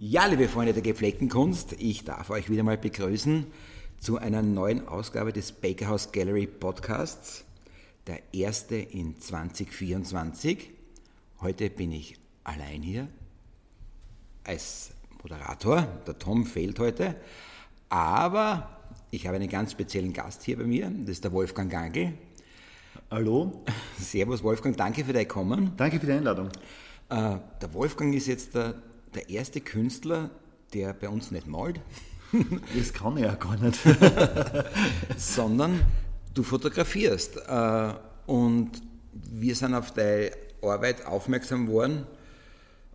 Ja, liebe Freunde der gepflegten Kunst, ich darf euch wieder mal begrüßen zu einer neuen Ausgabe des Bakerhouse Gallery Podcasts, der erste in 2024. Heute bin ich allein hier als Moderator. Der Tom fehlt heute, aber ich habe einen ganz speziellen Gast hier bei mir, das ist der Wolfgang Gangl. Hallo. Servus Wolfgang, danke für dein Kommen. Danke für die Einladung. Äh, der Wolfgang ist jetzt der, der erste Künstler, der bei uns nicht malt, Das kann ich ja gar nicht. sondern du fotografierst. Äh, Und wir sind auf deine Arbeit aufmerksam geworden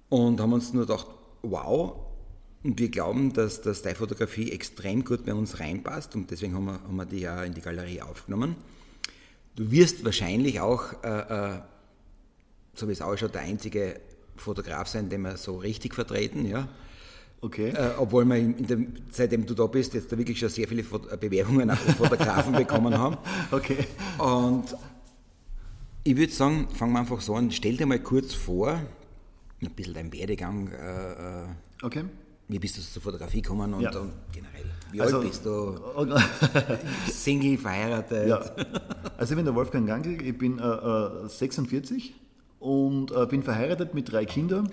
und haben uns nur gedacht, wow, und wir glauben, dass, dass deine Fotografie extrem gut bei uns reinpasst und deswegen haben wir, haben wir die ja in die Galerie aufgenommen. Du wirst wahrscheinlich auch, äh, äh, so wie es ausschaut, der einzige Fotograf sein, den wir so richtig vertreten, ja. Okay. Äh, obwohl wir in dem, seitdem du da bist, jetzt da wirklich schon sehr viele Fot- Bewerbungen von Fotografen bekommen haben. Okay. Und ich würde sagen, fangen wir einfach so an. Stell dir mal kurz vor, ein bisschen dein Werdegang, äh, äh, Okay. wie bist du zur Fotografie gekommen und, Ja. und generell, wie Also- alt bist du, Single, verheiratet? ja. Also ich bin der Wolfgang Gangl, ich bin äh, äh, 46 und äh, bin verheiratet mit drei Kindern.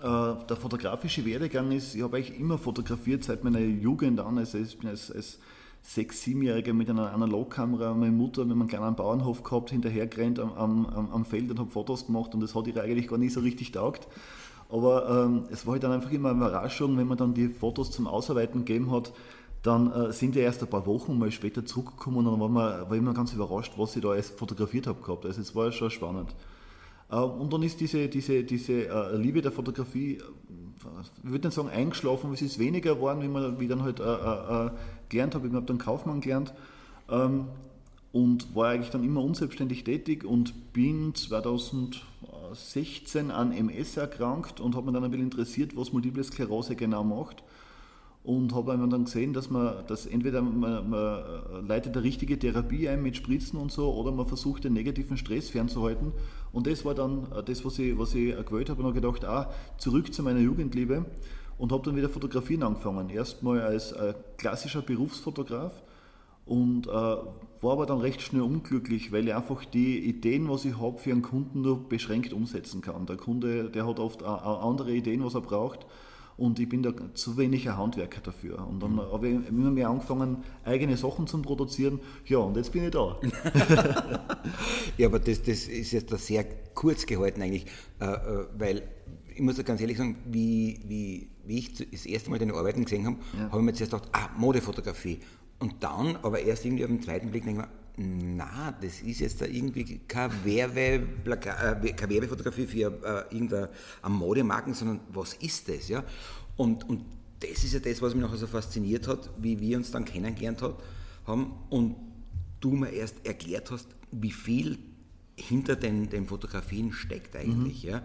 Äh, der fotografische Werdegang ist, ich habe eigentlich immer fotografiert seit meiner Jugend an. Also ich bin als, als sechs, siebenjähriger mit einer Analogkamera meine Mutter mit einem kleinen Bauernhof gehabt, hinterhergerannt am, am, am, am Feld und habe Fotos gemacht und das hat ihr eigentlich gar nicht so richtig taugt. Aber ähm, es war halt dann einfach immer eine Überraschung, wenn man dann die Fotos zum Ausarbeiten gegeben hat, dann äh, sind die erst ein paar Wochen mal später zurückgekommen und dann war, man, war ich immer ganz überrascht, was ich da alles fotografiert habe gehabt. Also es war schon spannend. Äh, Und dann ist diese, diese, diese äh, Liebe der Fotografie, äh, ich würde nicht sagen eingeschlafen, es ist weniger geworden, wie man wie dann halt äh, äh, äh, gelernt habe. Ich habe dann Kaufmann gelernt ähm, und war eigentlich dann immer unselbstständig tätig und bin 2016 an MS erkrankt und habe mich dann ein bisschen interessiert, was Multiple Sklerose genau macht und habe einmal dann gesehen, dass man, dass entweder man, man leitet eine richtige Therapie ein mit Spritzen und so, oder man versucht den negativen Stress fernzuhalten. Und das war dann äh, das, was ich, was ich gewählt habe und habe gedacht, ah, zurück zu meiner Jugendliebe und habe dann wieder Fotografieren angefangen. Erstmal als äh, klassischer Berufsfotograf und äh, war aber dann recht schnell unglücklich, weil ich einfach die Ideen, was ich habe, für einen Kunden nur beschränkt umsetzen kann. Der Kunde, der hat oft a- andere Ideen, was er braucht und ich bin da zu wenig ein Handwerker dafür. Und dann habe ich immer mehr angefangen, eigene Sachen zu produzieren. Ja, und jetzt bin ich da. Ja, aber das, das ist jetzt da sehr kurz gehalten eigentlich, äh, äh, weil ich muss ganz ehrlich sagen, wie, wie, wie ich das erste Mal deine Arbeiten gesehen habe, Ja. habe ich mir zuerst gedacht, ah, Modefotografie. Und dann, aber erst irgendwie auf den zweiten Blick denke ich mir, na, das ist jetzt da irgendwie keine, Werbe, äh, keine Werbefotografie für äh, irgendeine eine Modemarken, sondern was ist das? Ja? Und, und das ist ja das, was mich nachher so fasziniert hat, wie wir uns dann kennengelernt hat, haben und du mir erst erklärt hast, wie viel hinter den, den Fotografien steckt eigentlich. Ja?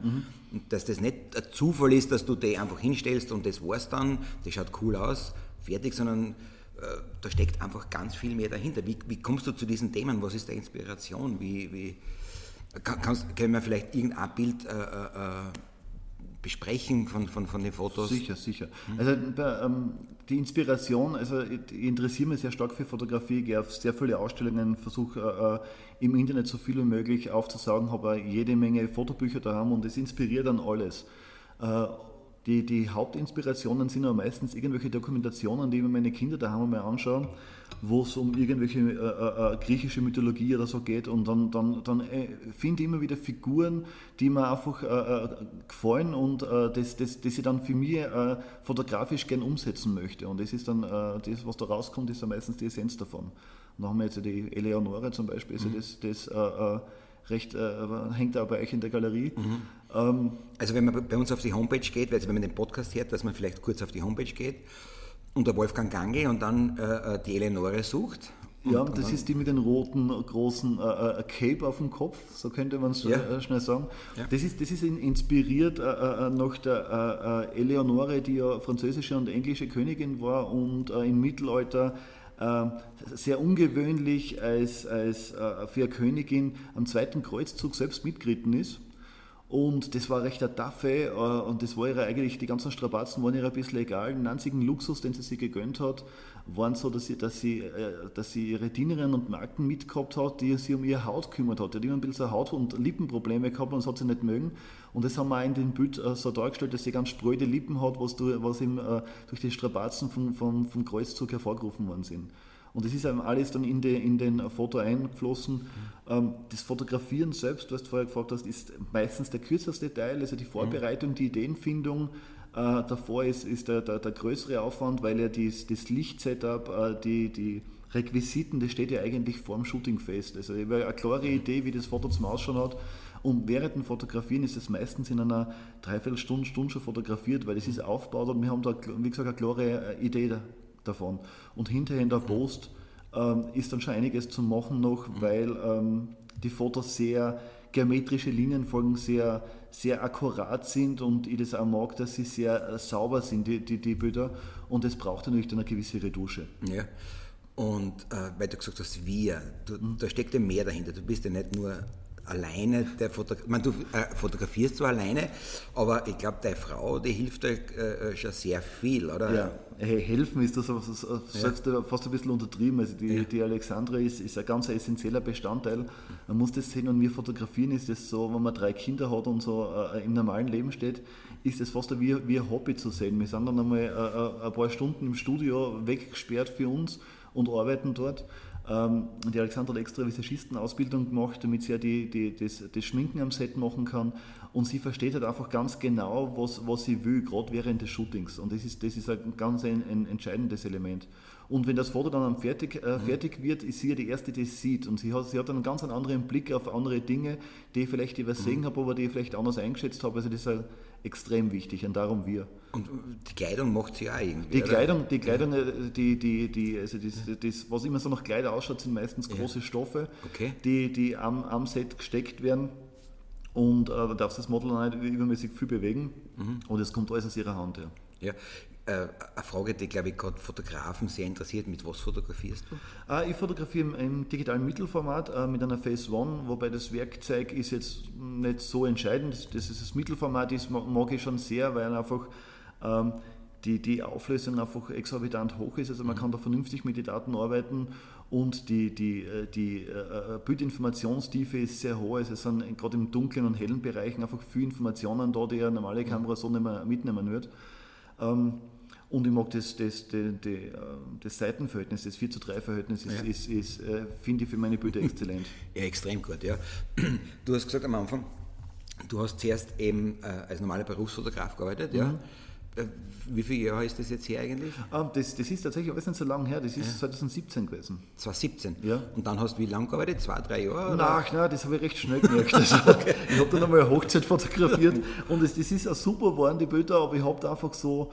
Und dass das nicht ein Zufall ist, dass du die einfach hinstellst und das war's dann, das schaut cool aus, fertig, sondern da steckt einfach ganz viel mehr dahinter. Wie, wie kommst du zu diesen Themen? Was ist der Inspiration? Wie, wie, kann, kannst, können wir vielleicht irgendein Bild äh, äh, besprechen von, von, von den Fotos? Sicher, sicher. Also bei, ähm, die Inspiration, also ich, interessiere mich sehr stark für Fotografie, gehe auf sehr viele Ausstellungen, versuche äh, äh, im Internet so viel wie möglich aufzusaugen, habe jede Menge Fotobücher daheim und es inspiriert dann alles. Die, die Hauptinspirationen sind aber meistens irgendwelche Dokumentationen, die mir meine Kinder daheim einmal anschaue, wo es um irgendwelche äh, äh, äh, griechische Mythologie oder so geht und dann, dann, dann äh, finde ich immer wieder Figuren, die mir einfach äh, äh, gefallen und das, das, das ich dann für mich fotografisch gern umsetzen möchte. Und das ist dann, das, was da rauskommt, ist dann meistens die Essenz davon. Und dann haben wir jetzt die Eleonore zum Beispiel, also das, das äh, recht, äh, hängt auch bei euch in der Galerie. Ähm, Also wenn man bei uns auf die Homepage geht, also wenn man den Podcast hört, dass man vielleicht kurz auf die Homepage geht und der Wolfgang Gange und dann äh, die Eleonore sucht. Ja, das dann, ist die mit den roten, großen äh, äh, Cape auf dem Kopf, so könnte man es Ja. äh, schnell sagen. Ja. Das ist, das ist in- inspiriert äh, äh, nach der äh, äh, Eleonore, die ja französische und englische Königin war und äh, im Mittelalter äh, sehr ungewöhnlich als, als äh, für eine Königin am zweiten Kreuzzug selbst mitgeritten ist. Und das war recht eine Taffe äh, und das war ihr eigentlich, die ganzen Strapazen waren ihr ein bisschen egal. Den einzigen Luxus, den sie sich gegönnt hat, waren so, dass sie, dass sie, äh, dass sie ihre Dienerinnen und Marken mitgehabt hat, die sich um ihre Haut gekümmert hat. Die hat immer ein bisschen Haut- und Lippenprobleme gehabt und das hat sie nicht mögen. Und das haben wir auch in dem Bild äh, so dargestellt, dass sie ganz spröde Lippen hat, was, du, was ihm durch die Strapazen vom, vom, vom Kreuzzug hervorgerufen worden sind. Und das ist einem alles dann in, die, in den Foto eingeflossen. Mhm. Das Fotografieren selbst, was du vorher gefragt hast, ist meistens der kürzeste Teil, also die Vorbereitung, die Ideenfindung. Äh, davor ist, ist der, der, der, größere Aufwand, weil ja dies, das Lichtsetup, äh, die, die Requisiten, das steht ja eigentlich vor dem Shooting fest. Also ich habe eine klare Idee, wie das Foto zum Ausschauen hat. Und während dem Fotografieren ist es meistens in einer Dreiviertelstunde, Stunde schon fotografiert, weil das ist aufgebaut und wir haben da, wie gesagt, eine klare Idee davon. Und hinterher in der Post ähm, ist dann schon einiges zu machen noch, mhm. weil ähm, die Fotos sehr geometrische Linien folgen, sehr, sehr akkurat sind und ich das auch mag, dass sie sehr äh, sauber sind, die, die, die Bilder. Und es braucht natürlich dann eine gewisse Retusche. Ja. Und äh, weil du gesagt hast, wir, du, mhm. da steckt ja mehr dahinter. Du bist ja nicht nur alleine der Fotograf. Man, du äh, fotografierst zwar alleine, aber ich glaube, deine Frau, die hilft dir äh, schon sehr viel, oder? Ja, hey, helfen ist das selbst ja. fast ein bisschen untertrieben. Also die, ja. die Alexandra ist, ist ein ganz essentieller Bestandteil. Man muss das sehen und wir fotografieren ist das so, wenn man drei Kinder hat und so äh, im normalen Leben steht, ist das fast wie, wie ein Hobby zu sehen. Wir sind dann einmal äh, äh, ein paar Stunden im Studio weggesperrt für uns und arbeiten dort. Ähm, die Alexandra hat extra Visagistenausbildung gemacht, damit sie ja die, die, das, das, Schminken am Set machen kann. Und sie versteht halt einfach ganz genau, was, was sie will, gerade während des Shootings. Und das ist, das ist ein ganz ein, ein entscheidendes Element. Und wenn das Foto dann fertig, äh, mhm. fertig wird, ist sie ja die Erste, die es sieht. Und sie hat, sie hat einen ganz anderen Blick auf andere Dinge, die ich vielleicht übersehen mhm. habe, aber die ich vielleicht anders eingeschätzt habe. Also das ist extrem wichtig und darum wir. Und die Kleidung macht sie auch irgendwie. Die oder? Kleidung, die Kleidung, ja. Äh, die, die, die, also das, das, was immer so nach Kleider ausschaut, sind meistens große ja. Stoffe, okay. die, die am, am Set gesteckt werden. Und äh, da darf das Model nicht übermäßig viel bewegen. Mhm. Und es kommt alles aus ihrer Hand. Ja. Ja, äh, eine Frage, die, glaube ich, gerade Fotografen sehr interessiert. Mit was fotografierst du? Äh, ich fotografiere im, digitalen Mittelformat äh, mit einer Phase One, wobei das Werkzeug ist jetzt nicht so entscheidend. Das ist das Mittelformat, das mag ich schon sehr, weil einfach ähm, die, die Auflösung einfach exorbitant hoch ist. Also man mhm. kann da vernünftig mit den Daten arbeiten und die, die, die äh, Bildinformationstiefe ist sehr hoch. Also es sind gerade im dunklen und hellen Bereichen einfach viele Informationen da, die eine normale Kamera so nicht mehr mitnehmen wird. Ähm, und ich mag das, das, das, das Seitenverhältnis, das 4 zu 3 Verhältnis, ist, ja. ist, ist, äh, finde ich für meine Bilder exzellent. Ja, extrem gut, ja. Du hast gesagt am Anfang, du hast zuerst eben äh, als normaler Berufsfotograf gearbeitet, mhm. ja. Äh, wie viele Jahre ist das jetzt her eigentlich? Ah, das, das ist tatsächlich alles nicht so lange her, das ist ja. 2017 gewesen. 2017? Ja. Und dann hast du wie lange gearbeitet? Zwei, drei Jahre? Nein, nein, das habe ich recht schnell gemerkt. Also, okay. Ich habe dann einmal eine Hochzeit fotografiert und es, das ist auch super geworden, die Bilder, aber ich habe einfach so,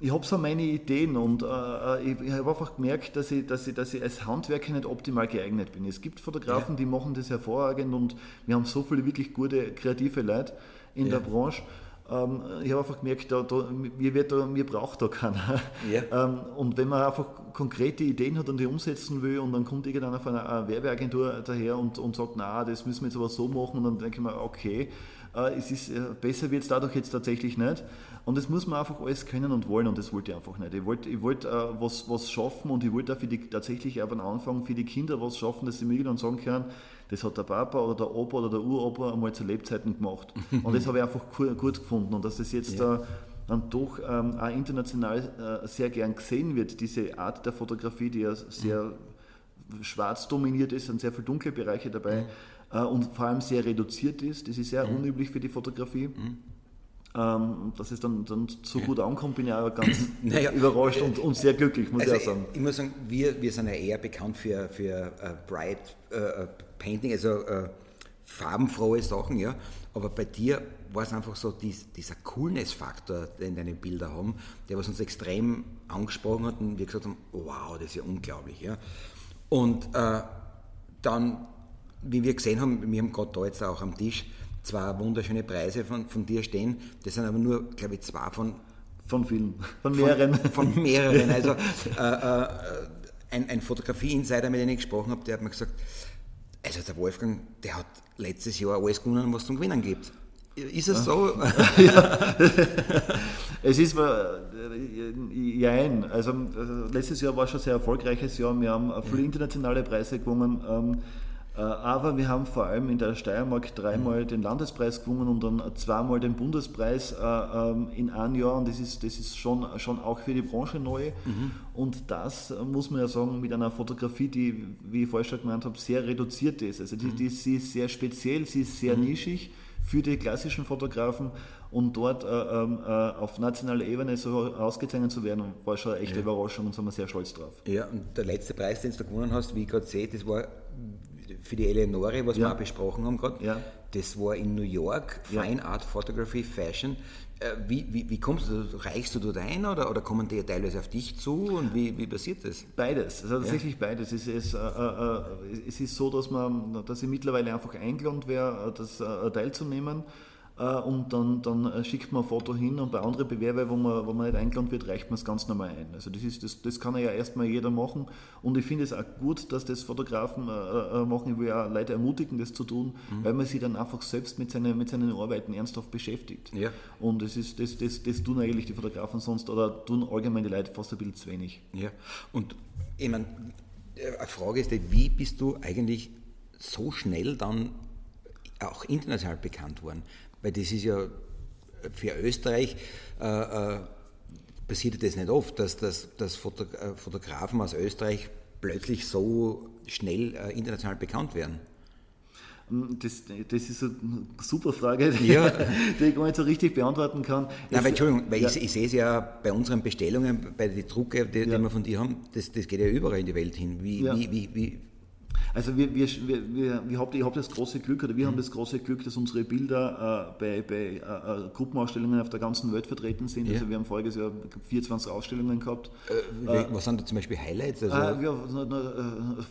ich habe so meine Ideen und äh, äh ich, ich habe einfach gemerkt, dass ich, dass, ich, dass ich als Handwerker nicht optimal geeignet bin. Es gibt Fotografen, ja. die machen das hervorragend und wir haben so viele wirklich gute, kreative Leute in ja. der Branche. Ähm, ich habe einfach gemerkt, da, da, mir, wird da, mir braucht da keiner. Ja. Ähm, und wenn man einfach konkrete Ideen hat und die umsetzen will und dann kommt irgendeiner von einer Werbeagentur daher und, und sagt, na, das müssen wir jetzt aber so machen und dann denke ich mir, okay, es ist, äh, besser wird es dadurch jetzt tatsächlich nicht. Und das muss man einfach alles können und wollen und das wollte ich einfach nicht. Ich wollte, ich wollte äh, was, was schaffen und ich wollte auch für die, tatsächlich auch am Anfang für die Kinder was schaffen, dass sie mir dann sagen können, das hat der Papa oder der Opa oder der Uropa einmal zu Lebzeiten gemacht. Und das habe ich einfach gut gefunden und dass das jetzt ja. dann doch ähm, auch international äh, sehr gern gesehen wird, diese Art der Fotografie, die ja sehr mhm. schwarz dominiert ist, sind sehr viele dunkle Bereiche dabei mhm. Äh, und vor allem sehr reduziert ist. Das ist sehr mhm. unüblich für die Fotografie. Mhm. Ähm, dass es dann, dann so gut ankommt, bin ich auch ganz naja, überrascht und, und, sehr glücklich, muss also ich auch sagen. Ich muss sagen, wir, wir sind ja eher bekannt für, für uh, Bright uh, Painting, also uh, farbenfrohe Sachen, ja. Aber bei dir war es einfach so dies, dieser Coolness-Faktor, den deine Bilder haben, der was uns extrem angesprochen hat und wir gesagt haben, wow, das ist ja unglaublich. Ja. Und dann, wie wir gesehen haben, wir haben gerade da jetzt auch am Tisch zwei wunderschöne Preise von, von dir stehen. Das sind aber nur, glaube ich, zwei von. Von vielen, von mehreren. Von, von mehreren. Also äh, äh, ein, ein Fotografie-Insider, mit dem ich gesprochen habe, der hat mir gesagt, also der Wolfgang, der hat letztes Jahr alles gewonnen, was es zum Gewinnen gibt. Ist es so? es ist, äh, jein. Also letztes Jahr war schon ein sehr erfolgreiches Jahr. Wir haben viele internationale Preise gewonnen. Äh, aber wir haben vor allem in der Steiermark dreimal den Landespreis gewonnen und dann zweimal den Bundespreis äh, ähm, in einem Jahr. Und das ist, das ist schon, schon auch für die Branche neu. Mhm. Und das muss man ja sagen, mit einer Fotografie, die, wie ich vorher schon gemeint habe, sehr reduziert ist. Also die, mhm. die, sie ist sehr speziell, sie ist sehr mhm. nischig für die klassischen Fotografen und dort äh, ähm, äh, auf nationaler Ebene so ausgezeichnet zu werden, war schon eine echte ja. Überraschung und sind wir sehr stolz drauf. Ja, und der letzte Preis, den du gewonnen hast, wie ich gerade sehe, das war für die Eleonore, was ja. wir auch besprochen haben gerade, ja. das war in New York, Fine Art Photography Fashion. Äh, wie, wie, wie, kommst du, reichst du dort ein oder, oder kommen die teilweise auf dich zu und wie, wie passiert das? Beides, also tatsächlich ja. beides. Es ist, äh, äh, es ist so, dass, man, dass ich mittlerweile einfach eingeladen wäre, das äh, teilzunehmen. Äh, und dann, dann äh, schickt man ein Foto hin und bei anderen Bewerbern, wo man, wo man nicht eingeladen wird, reicht man es ganz normal ein. Also das, ist, das, das kann ja erstmal jeder machen und ich finde es auch gut, dass das Fotografen äh, machen. Ich will auch Leute ermutigen, das zu tun, mhm. weil man sich dann einfach selbst mit seinen, mit seinen Arbeiten ernsthaft beschäftigt. Ja. Und das, ist, das, das, das tun eigentlich die Fotografen sonst oder tun allgemein die Leute fast ein bisschen zu wenig. Ja, und ich meine, eine Frage ist, wie bist du eigentlich so schnell dann auch international bekannt worden? Weil das ist ja für Österreich äh, äh, passiert das nicht oft, dass, dass, dass äh, Fotografen aus Österreich plötzlich so schnell äh, international bekannt werden. Hm, das, das ist eine super Frage, die, ja. die ich gar nicht so richtig beantworten kann. Nein, weil, Entschuldigung, weil ja. ich, ich, sehe es ja bei unseren Bestellungen, bei den Drucken, die, ja. die wir von dir haben, das, das geht ja überall in die Welt hin. Wie, wie, wie, also wir, wir, wir, wir, wir habt, ich habe das große Glück, oder wir mhm. haben das große Glück, dass unsere Bilder äh, bei, bei äh, äh, Gruppenausstellungen auf der ganzen Welt vertreten sind. Ja. Also wir haben voriges Jahr 24 Ausstellungen gehabt. Äh, was sind da zum Beispiel Highlights? Also äh, ja,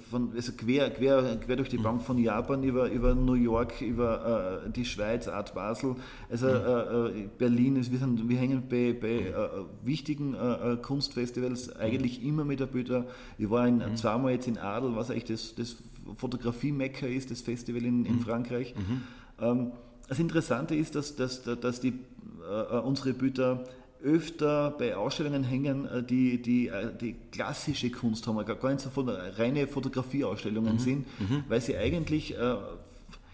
von, also quer, quer, quer durch die mhm. Bank von Japan über, über New York, über äh, die Schweiz, Art Basel, also mhm. Berlin. Ist, wir, sind, wir hängen bei, bei wichtigen Kunstfestivals eigentlich immer mit der Bilder. Ich war in, mhm. zweimal jetzt in Adel, was eigentlich das, das Fotografie-Mekka ist, das Festival in, in mhm. Frankreich. Mhm. Ähm, das Interessante ist, dass, dass, dass die, äh, unsere Bilder öfter bei Ausstellungen hängen, äh, die, die, äh, die klassische Kunst haben, gar nicht so von reine Fotografieausstellungen mhm. sind, mhm. weil sie eigentlich äh,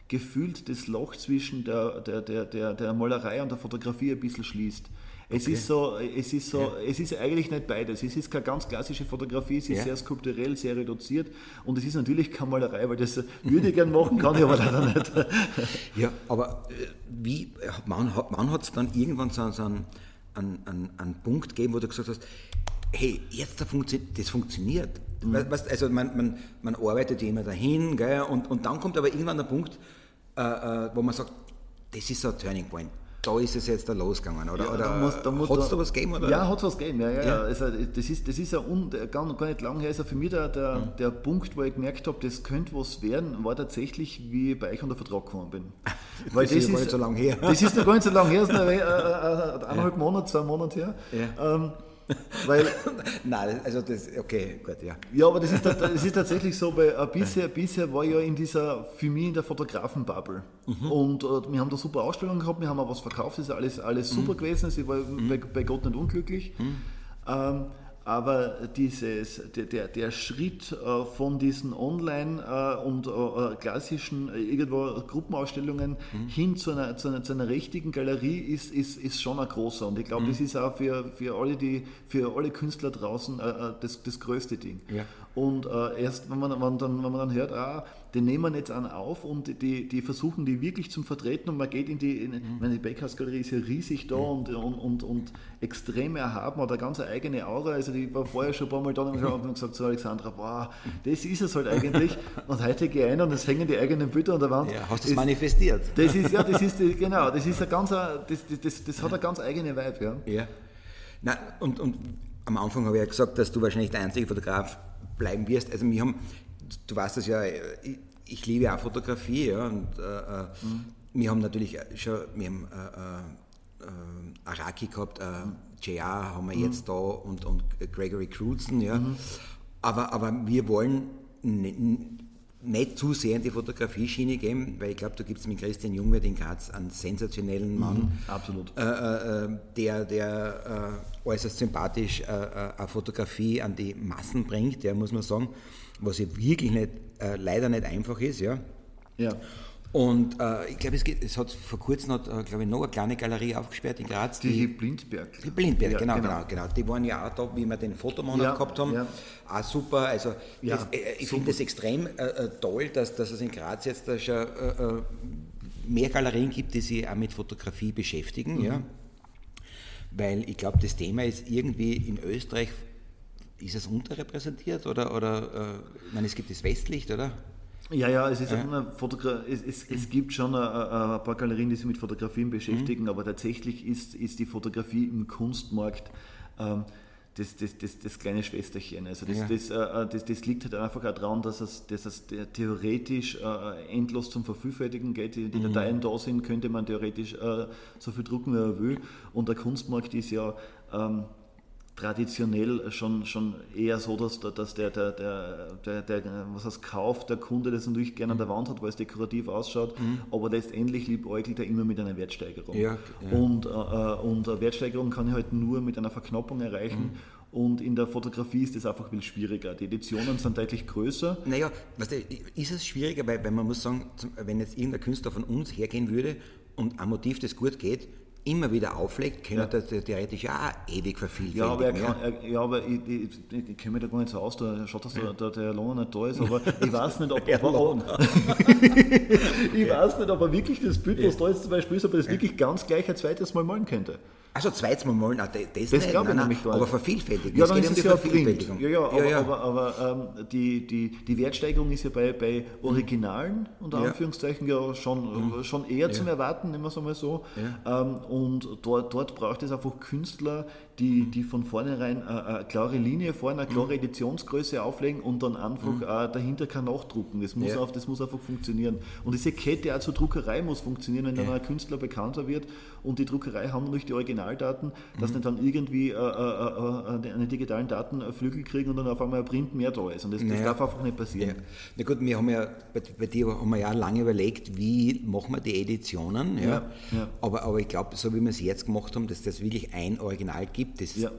gefühlt das Loch zwischen der, der, der, der, der Malerei und der Fotografie ein bisschen schließt. Es okay. ist so, es ist so, ja. es ist eigentlich nicht beides. Es ist keine ganz klassische Fotografie, es ist ja. sehr skulpturell, sehr reduziert und es ist natürlich keine Malerei, weil das würde ich gerne machen, kann ich aber leider nicht. Ja, aber äh, wie, man hat es dann irgendwann so, so einen, einen, einen, Punkt gegeben, wo du gesagt hast, hey, jetzt das funktioniert, das funktioniert. Mhm. also man, man, man arbeitet ja immer dahin, gell, und, und dann kommt aber irgendwann der Punkt, äh, äh wo man sagt, das ist so ein Turning Point da ist es jetzt da losgegangen, oder? Ja, oder hat es da was gegeben? Oder? Ja, hat es was gegeben, ja. ja, ja. Also, das ist, das ist ja un, gar, gar nicht lang her. Also für mich der, der, mhm. der Punkt, wo ich gemerkt habe, das könnte was werden, war tatsächlich, wie ich bei euch unter Vertrag gekommen bin. Weil das, das ist gar nicht so lange her. Das ist noch gar nicht so lange her, das ist noch äh, äh, eineinhalb Monate, zwei Monate her. Ja. Ähm, weil, Nein, also das, okay, gut, ja. Ja, aber das ist, das ist tatsächlich so, weil äh, bisher, bisher war ich ja in dieser, für mich in der Fotografenbubble. Mhm. Und äh, wir haben da super Ausstellungen gehabt, wir haben auch was verkauft, das ist alles, alles super mhm. gewesen, ich war mhm. bei, bei, Gott nicht unglücklich. Mhm. Ähm, aber dieses, der, der, der Schritt äh, von diesen Online- äh, und äh, klassischen irgendwo Gruppenausstellungen mhm. hin zu einer, zu, einer, zu einer richtigen Galerie ist, ist, ist schon ein großer. Und ich glaube, mhm. das ist auch für, für, alle, die, für alle Künstler draußen das, das größte Ding. Ja. Und erst, wenn man, wenn, dann, wenn man dann hört, ah, den nehmen wir jetzt an auf und die, die versuchen die wirklich zum Vertreten und man geht in die, in, mhm. meine Backhaus-Galerie ist ja riesig da mhm. und, und, und, und extrem erhaben, hat eine ganz eigene Aura, also die war vorher schon ein paar Mal da und haben gesagt zu Alexandra, boah, das ist es halt eigentlich und heute gehe ich ein und es hängen die eigenen Bilder an der Wand. Ja, hast du es manifestiert? Das ist, ja, das ist, genau, das ist ein ganz, das, das, das hat eine ganz eigene Vibe, ja. ja. Na, und, und am Anfang habe ich ja gesagt, dass du wahrscheinlich der einzige Fotograf bleiben wirst. Also wir haben du weißt das ja, ich, ich liebe auch Fotografie, ja, und äh, äh, mhm. wir haben natürlich schon, wir haben äh, äh, äh Araki gehabt, äh, JR haben wir mhm. jetzt da und, und Gregory Crutzen, ja. Mhm. Aber, aber wir wollen nicht zu sehr in die Fotografie-Schiene gehen, weil ich glaube, da gibt es mit Christian Jungwirth in Graz einen sensationellen Mann. Mhm, absolut. Äh, äh, der der äh, äußerst sympathisch äh, äh, eine Fotografie an die Massen bringt, der muss man sagen, was ja wirklich nicht, äh, leider nicht einfach ist. Ja. ja. Und äh, ich glaube, es, es, hat vor kurzem hat, äh, glaube ich, noch eine kleine Galerie aufgesperrt in Graz. Die, die Blindberg. Die Blindberg, ja, genau, genau, genau, genau. Die waren ja auch da, wie wir den Fotomonat ja, gehabt haben. Ja. Auch super. Also das, äh, ich finde es extrem äh, äh, toll, dass, dass es in Graz jetzt da schon äh, mehr Galerien gibt, die sich auch mit Fotografie beschäftigen. Mhm. Ja. Weil ich glaube, das Thema ist irgendwie in Österreich, ist es unterrepräsentiert oder, oder ich meine, es gibt das Westlicht, oder? Ja, ja, es, ist ja. Eine Fotogra es, es, es gibt schon ein, ein, paar Galerien, die sich mit Fotografien beschäftigen, mhm. aber tatsächlich ist, ist die Fotografie im Kunstmarkt ähm, das, das, das, das, kleine Schwesterchen. Also das, ja. das, äh, das, das, liegt halt einfach auch daran, dass es, dass es theoretisch äh, endlos zum Vervielfältigen geht. Die, die mhm. Dateien da sind, könnte man theoretisch äh, so viel drucken, wie er will. Und der Kunstmarkt ist ja ähm, traditionell schon, schon eher so, dass, dass der, der, der, der, der was heißt, Kauf, der Kunde das natürlich gerne an der Wand hat, weil es dekorativ ausschaut, mhm. aber letztendlich liebäugelt er immer mit einer Wertsteigerung. Ja, ja. Und, äh, äh und eine Wertsteigerung kann ich halt nur mit einer Verknappung erreichen. Mhm. Und in der Fotografie ist das einfach viel schwieriger. Die Editionen sind deutlich größer. Naja, weißt du, ist es schwieriger, weil, weil man muss sagen, wenn jetzt irgendein Künstler von uns hergehen würde und ein Motiv, das gut geht, immer wieder auflegt, kann ja. er das theoretisch auch ewig vervielfältigen. Ja, aber, kann, er, ja, aber ich, ich, ich, ich kenne mich da gar nicht so aus, da schaut, dass der, der, der Lohner nicht da ist, aber ich weiß nicht, ob, ob ich weiß nicht, ob er wirklich das Bild, was da jetzt zum Beispiel ist, ob er das wirklich ganz gleich ein zweites Mal malen könnte. Also zweites Mal malen, das, das, das glaube ich nämlich gar nicht. Aber vervielfältigen. Ja, dann ist es ja Vervielfältigung. Ja, ja, aber, ja, aber, aber ähm, die, die, die Wertsteigerung ist ja bei, bei Originalen, unter Anführungszeichen, ja schon, mhm. schon eher zum Erwarten, nehmen wir es einmal so. Ähm, und dort, dort braucht es einfach Künstler, die, die von vornherein eine, eine klare Linie fahren, eine klare mhm. Editionsgröße auflegen und dann einfach mhm. dahinter kann nachdrucken. Das muss, auf, das muss einfach funktionieren. Und diese Kette auch zur Druckerei muss funktionieren, wenn dann ein Künstler bekannter wird und die Druckerei haben natürlich die Originaldaten, dass mhm. nicht dann irgendwie äh, äh, äh, einen digitalen Datenflügel kriegen und dann auf einmal ein Print mehr da ist. Und das, das naja. darf einfach nicht passieren. Ja. Na gut, wir haben ja bei, bei, dir haben wir ja lange überlegt, wie machen wir die Editionen. Ja? ja, ja. Aber, aber ich glaube, so wie wir es jetzt gemacht haben, dass das wirklich ein Original gibt, das äh,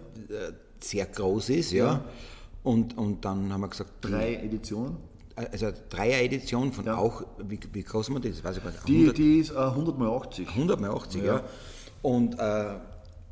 sehr groß ist. Ja. Und, und dann haben wir gesagt, drei Editionen also Dreier-Edition von ja. auch, wie, wie groß man das? Weiß ich nicht, die, die ist äh, 100 mal 80. 100 mal 80, ja. ja. Und äh,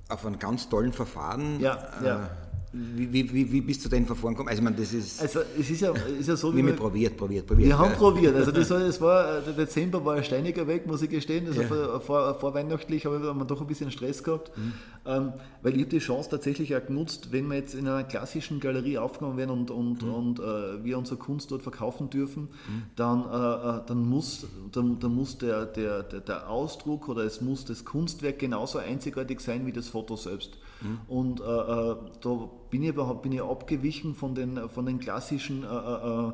auf einem ganz tollen Verfahren. Ja, äh, ja. Wie, wie, wie, wie bist du denn Verfahren gekommen? Also, ich meine, das ist. Also, es ist ja, ist ja so, wie. Wir probiert, probiert, probiert. Wir haben probiert. Also, das war, das war, der Dezember war ein steiniger Weg, muss ich gestehen. Also, ja. vor, vor, vorweihnachtlich habe ich doch ein bisschen Stress gehabt. Mhm. Ähm, weil ich habe die Chance tatsächlich auch genutzt, wenn wir jetzt in einer klassischen Galerie aufgenommen werden und, und, mhm. und äh, wir unsere Kunst dort verkaufen dürfen, mhm. dann, äh, äh dann muss, dann, dann muss der, der, der, der Ausdruck oder es muss das Kunstwerk genauso einzigartig sein wie das Foto selbst. Mhm. Und äh, äh, da bin ich, bin ich abgewichen von den, von den klassischen äh,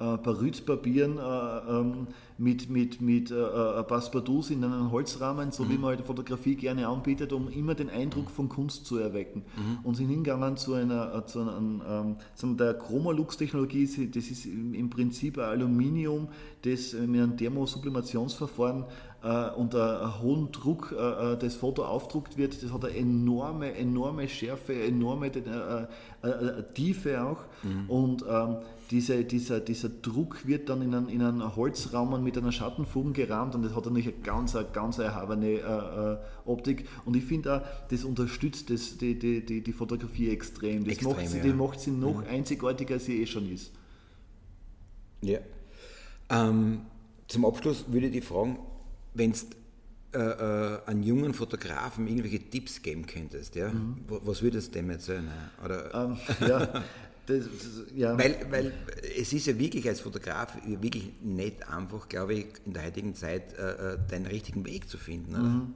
äh, äh Barytpapieren äh, ähm, mit, mit, mit äh, Passepartouts in einem Holzrahmen, so mhm. wie man halt Fotografie gerne anbietet, um immer den Eindruck von Kunst zu erwecken. Mhm. Und sind hingegangen zu einer, zu einer ähm, der Chromolux-Technologie, das ist im Prinzip ein Aluminium, das mit einem Thermosublimationsverfahren äh, unter hohem Druck äh, äh, das Foto aufdruckt wird, das hat eine enorme, enorme Schärfe, enorme äh, äh, äh, Tiefe auch. Mhm. Und ähm, diese, dieser, dieser Druck wird dann in einen, in einen Holzraum mit einer Schattenfugen gerahmt und das hat natürlich eine ganz, ganz erhabene Optik. Und ich finde auch, das unterstützt das, die, die, die, die Fotografie extrem. Das extrem, macht, sie, ja. macht sie noch mhm. einzigartiger, als sie eh schon ist. Ja. Ähm, zum Abschluss würde ich die fragen, wenn du äh, äh, einen jungen Fotografen irgendwelche Tipps geben könntest, ja? Mhm. was würdest du dem erzählen? Oder? Ähm, ja, das, ja. Weil, weil es ist ja wirklich als Fotograf wirklich nicht einfach, glaube ich, in der heutigen Zeit äh, äh deinen richtigen Weg zu finden. Mhm.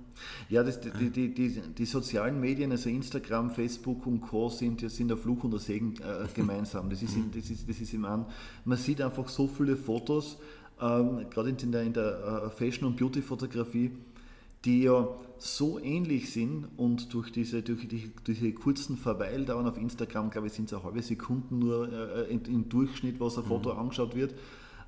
Ja, das, die, die, die, die, sozialen Medien, also Instagram, Facebook und Co. sind, sind der Fluch und der Segen äh, gemeinsam. Das ist, in, das ist, das ist im An. Man sieht einfach so viele Fotos ähm, gerade in der, in der äh, Fashion- und Beauty-Fotografie, die ja so ähnlich sind und durch diese, durch die, diese kurzen Verweildauern auf Instagram, glaube ich, sind es eine halbe Sekunde nur äh, im Durchschnitt, was ein Foto mhm. angeschaut wird,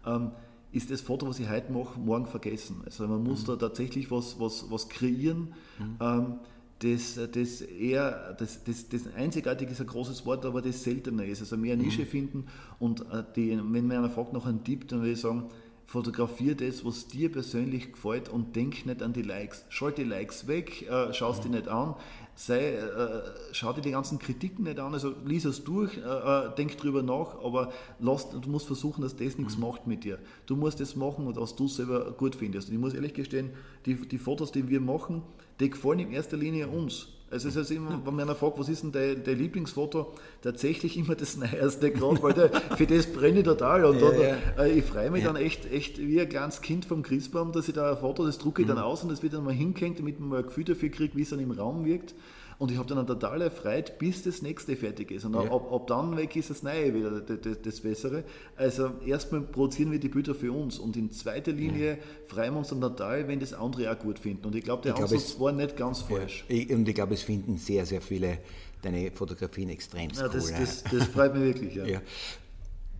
ähm, ist das Foto, was ich heute mache, morgen vergessen. Also man muss mhm. da tatsächlich was, was, was kreieren. Mhm. Ähm, das, das eher, das, das, das einzigartig ist ein großes Wort, aber das seltener ist. Also mehr Nische mhm. finden und äh, die, wenn mir einer fragt nach einem Tipp, dann würde ich sagen, fotografiere das, was dir persönlich gefällt und denk nicht an die Likes. Schalte die Likes weg, äh, schau es mhm. dir nicht an, sei, äh, schau dir die ganzen Kritiken nicht an, also lies es durch, äh, äh denk drüber nach, aber lass, du musst versuchen, dass das nichts mhm. macht mit dir. Du musst das machen, was du selber gut findest. Und ich muss ehrlich gestehen, die, die Fotos, die wir machen, die gefallen in erster Linie uns. Also es ist immer, wenn man fragt, was ist denn dein, dein Lieblingsfoto, tatsächlich immer das Neueste gerade, weil der, für das brenne ich total. Und ja, ja. Äh, ich freue mich ja. dann echt, echt wie ein kleines Kind vom Christbaum, dass ich da ein Foto, das drucke ich dann mhm. aus und das wird dann mal hingehängt, damit man mal ein Gefühl dafür kriegt, wie es dann im Raum wirkt. Und ich habe dann total erfreut, bis das nächste fertig ist. Und ja. ab, ab, dann weg ist das Neue wieder das, das, Bessere. Also erstmal produzieren wir die Bilder für uns und in zweiter Linie ja. freuen wir uns dann total, wenn das andere auch gut finden. Und ich glaube, der ich Ansatz glaub, war nicht ganz falsch. Ja. und ich glaube, es finden sehr, sehr viele deine Fotografien extrem ja, das, cool. Das, das, freut mich wirklich, ja. ja.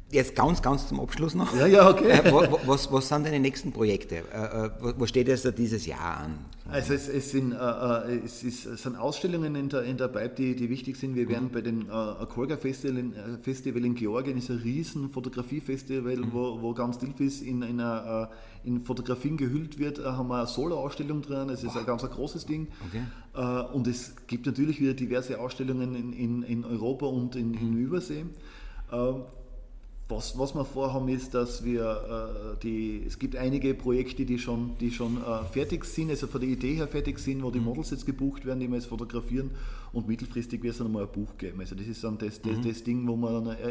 Jetzt ganz, ganz zum Abschluss noch. Ja, ja, okay. Äh, was, was sind deine nächsten Projekte? Äh, äh, was steht jetzt dieses Jahr an? Also es, es, sind, äh, es, ist, es, sind, Ausstellungen in der, in der Pipe, die, die wichtig sind. Wir werden mhm. bei dem äh, Akorga Festival in, Festival in Georgien, ist ein riesen Fotografiefestival, mhm. wo, wo ganz Dilfis in, in, eine, in Fotografien gehüllt wird, haben wir eine Solo-Ausstellung drin. Es ist wow. ein ganz ein großes Ding. Okay. und es gibt natürlich wieder diverse Ausstellungen in, in, in Europa und in, in mhm. Übersee. Was, was wir vorhaben ist, dass wir äh, die, es gibt einige Projekte, die schon, die schon äh, fertig sind, also von der Idee her fertig sind, wo die mhm. Models jetzt gebucht werden, die wir jetzt fotografieren und mittelfristig wird es dann mal ein Buch geben. Also das ist dann das, das, mhm. das Ding, wo man dann, äh,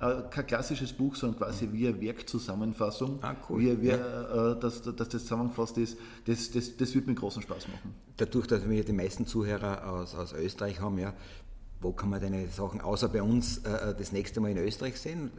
äh, kein klassisches Buch, sondern quasi wie eine Werkzusammenfassung, ah, cool. wie, wie ja. Äh, dass, dass das zusammengefasst ist, das, das, das wird mir großen Spaß machen. Dadurch, dass wir die meisten Zuhörer aus, aus Österreich haben, ja, wo kann man deine Sachen außer bei uns äh, das nächste Mal in Österreich sehen?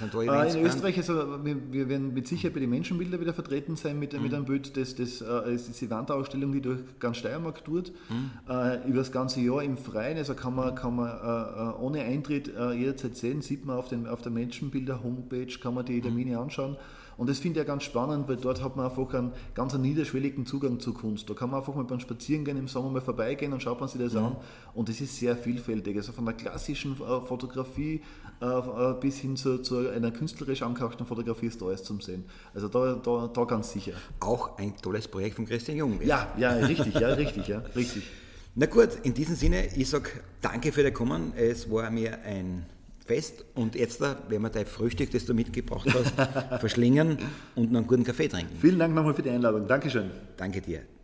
Äh, in Österreich, also wir, wir, werden mit Sicherheit bei den Menschenbilder wieder vertreten sein mit, mhm. mit einem Bild. Das, das, äh, ist diese Wanderausstellung, die durch ganz Steiermark tut, mhm. äh, über das ganze Jahr im Freien. Also kann man, kann man äh, äh ohne Eintritt äh, jederzeit sehen, sieht man auf, den, auf der Menschenbilder-Homepage, kann man die mhm. Termine anschauen. Und das finde ich ja ganz spannend, weil dort hat man einfach einen ganz niederschwelligen Zugang zur Kunst. Da kann man einfach mal beim Spazierengehen im Sommer mal vorbeigehen und schaut man sich das mhm. an. Und das ist sehr vielfältig. Also von der klassischen äh, Fotografie äh, äh, bis hin zu, zu, einer künstlerisch angehauchten Fotografie ist da alles zum Sehen. Also da, da, da ganz sicher. Auch ein tolles Projekt von Christian Jung. Ja, ja, richtig, ja, richtig, ja, richtig. Na gut, in diesem Sinne, ich sage danke für das Kommen. Es war mir ein fest und jetzt werden wir dein Frühstück, das du mitgebracht hast, verschlingen und noch einen guten Kaffee trinken. Vielen Dank nochmal für die Einladung. Dankeschön. Danke dir.